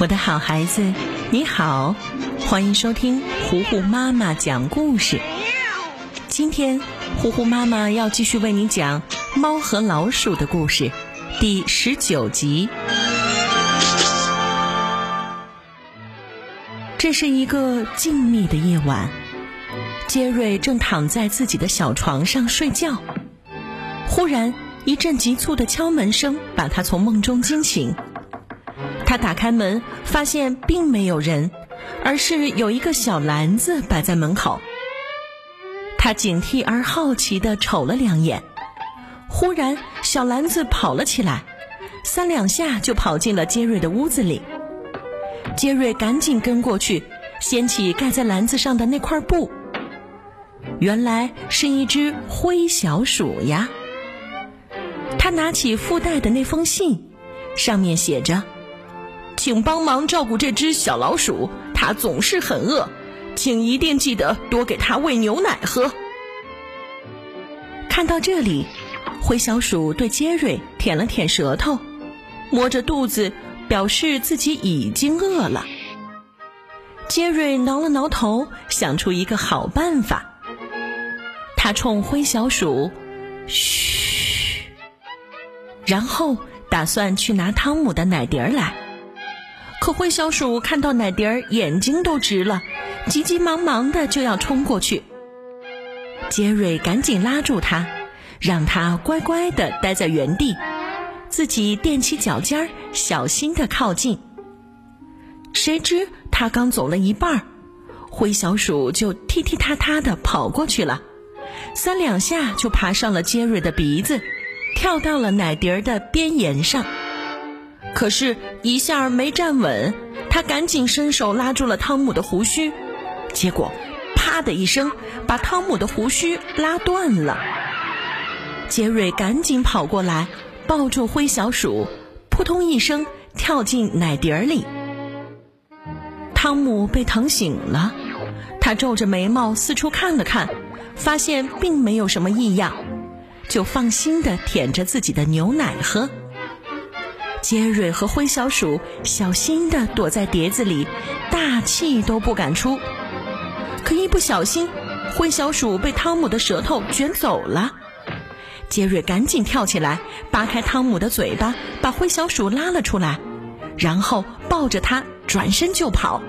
我的好孩子，你好，欢迎收听糊糊妈妈讲故事。今天，糊糊妈妈要继续为你讲《猫和老鼠》的故事，第十九集。这是一个静谧的夜晚，杰瑞正躺在自己的小床上睡觉，忽然一阵急促的敲门声把他从梦中惊醒。他打开门，发现并没有人，而是有一个小篮子摆在门口。他警惕而好奇地瞅了两眼，忽然小篮子跑了起来，三两下就跑进了杰瑞的屋子里。杰瑞赶紧跟过去，掀起盖在篮子上的那块布，原来是一只灰小鼠呀。他拿起附带的那封信，上面写着。请帮忙照顾这只小老鼠，它总是很饿，请一定记得多给它喂牛奶喝。看到这里，灰小鼠对杰瑞舔了舔舌头，摸着肚子，表示自己已经饿了。杰瑞挠了挠头，想出一个好办法，他冲灰小鼠嘘，然后打算去拿汤姆的奶碟来。可灰小鼠看到奶碟儿，眼睛都直了，急急忙忙的就要冲过去。杰瑞赶紧拉住他，让他乖乖的待在原地，自己踮起脚尖儿，小心的靠近。谁知他刚走了一半，灰小鼠就踢踢踏踏的跑过去了，三两下就爬上了杰瑞的鼻子，跳到了奶碟儿的边沿上。可是，一下没站稳，他赶紧伸手拉住了汤姆的胡须，结果，啪的一声，把汤姆的胡须拉断了。杰瑞赶紧跑过来，抱住灰小鼠，扑通一声跳进奶碟儿里。汤姆被疼醒了，他皱着眉毛四处看了看，发现并没有什么异样，就放心的舔着自己的牛奶喝。杰瑞和灰小鼠小心地躲在碟子里，大气都不敢出。可一不小心，灰小鼠被汤姆的舌头卷走了。杰瑞赶紧跳起来，扒开汤姆的嘴巴，把灰小鼠拉了出来，然后抱着它转身就跑。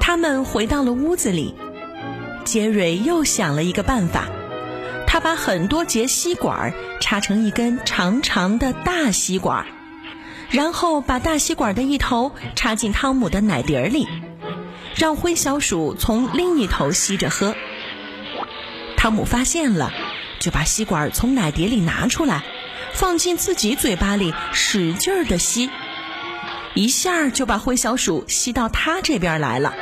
他们回到了屋子里，杰瑞又想了一个办法，他把很多节吸管插成一根长长的大吸管。然后把大吸管的一头插进汤姆的奶碟里，让灰小鼠从另一头吸着喝。汤姆发现了，就把吸管从奶碟里拿出来，放进自己嘴巴里，使劲儿的吸，一下就把灰小鼠吸到他这边来了。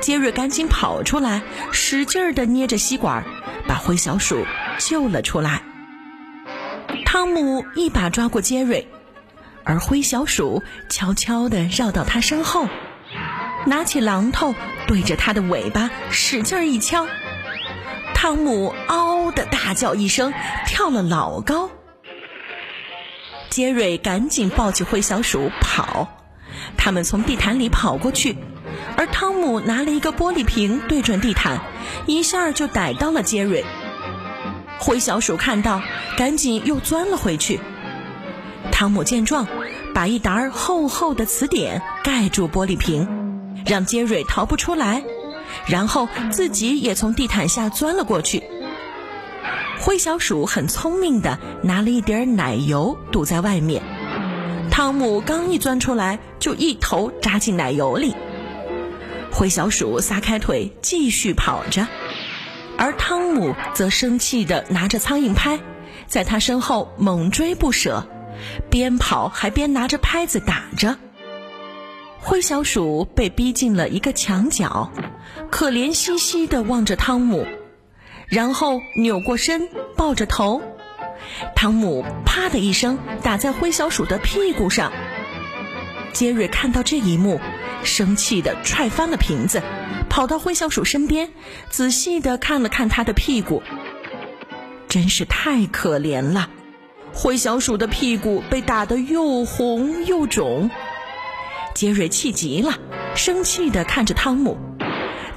杰瑞赶紧跑出来，使劲儿的捏着吸管，把灰小鼠救了出来。汤姆一把抓过杰瑞。而灰小鼠悄悄地绕到他身后，拿起榔头对着他的尾巴使劲一敲。汤姆嗷的大叫一声，跳了老高。杰瑞赶紧抱起灰小鼠跑，他们从地毯里跑过去，而汤姆拿了一个玻璃瓶对准地毯，一下就逮到了杰瑞。灰小鼠看到，赶紧又钻了回去。汤姆见状，把一沓厚厚的词典盖住玻璃瓶，让杰瑞逃不出来，然后自己也从地毯下钻了过去。灰小鼠很聪明的拿了一点奶油堵在外面，汤姆刚一钻出来，就一头扎进奶油里。灰小鼠撒开腿继续跑着，而汤姆则生气的拿着苍蝇拍，在他身后猛追不舍。边跑还边拿着拍子打着，灰小鼠被逼进了一个墙角，可怜兮兮地望着汤姆，然后扭过身抱着头。汤姆啪的一声打在灰小鼠的屁股上。杰瑞看到这一幕，生气地踹翻了瓶子，跑到灰小鼠身边，仔细地看了看他的屁股，真是太可怜了。灰小鼠的屁股被打得又红又肿，杰瑞气极了，生气地看着汤姆。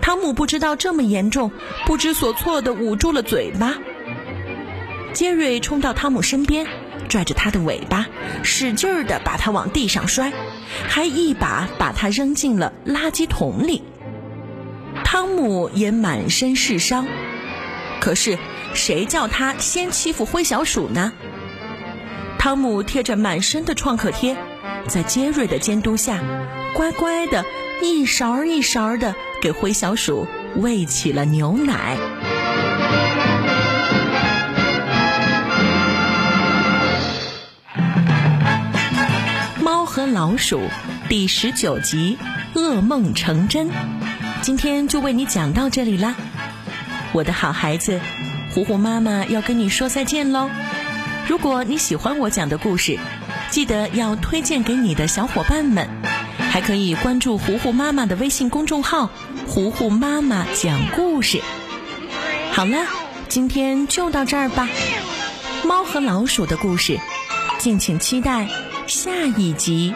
汤姆不知道这么严重，不知所措地捂住了嘴巴。杰瑞冲到汤姆身边，拽着他的尾巴，使劲儿地把他往地上摔，还一把把他扔进了垃圾桶里。汤姆也满身是伤，可是谁叫他先欺负灰小鼠呢？汤姆贴着满身的创可贴，在杰瑞的监督下，乖乖的一勺一勺的给灰小鼠喂起了牛奶。猫和老鼠第十九集噩梦成真，今天就为你讲到这里啦，我的好孩子，虎虎妈妈要跟你说再见喽。如果你喜欢我讲的故事，记得要推荐给你的小伙伴们，还可以关注糊糊妈妈的微信公众号“糊糊妈妈讲故事”。好了，今天就到这儿吧。猫和老鼠的故事，敬请期待下一集。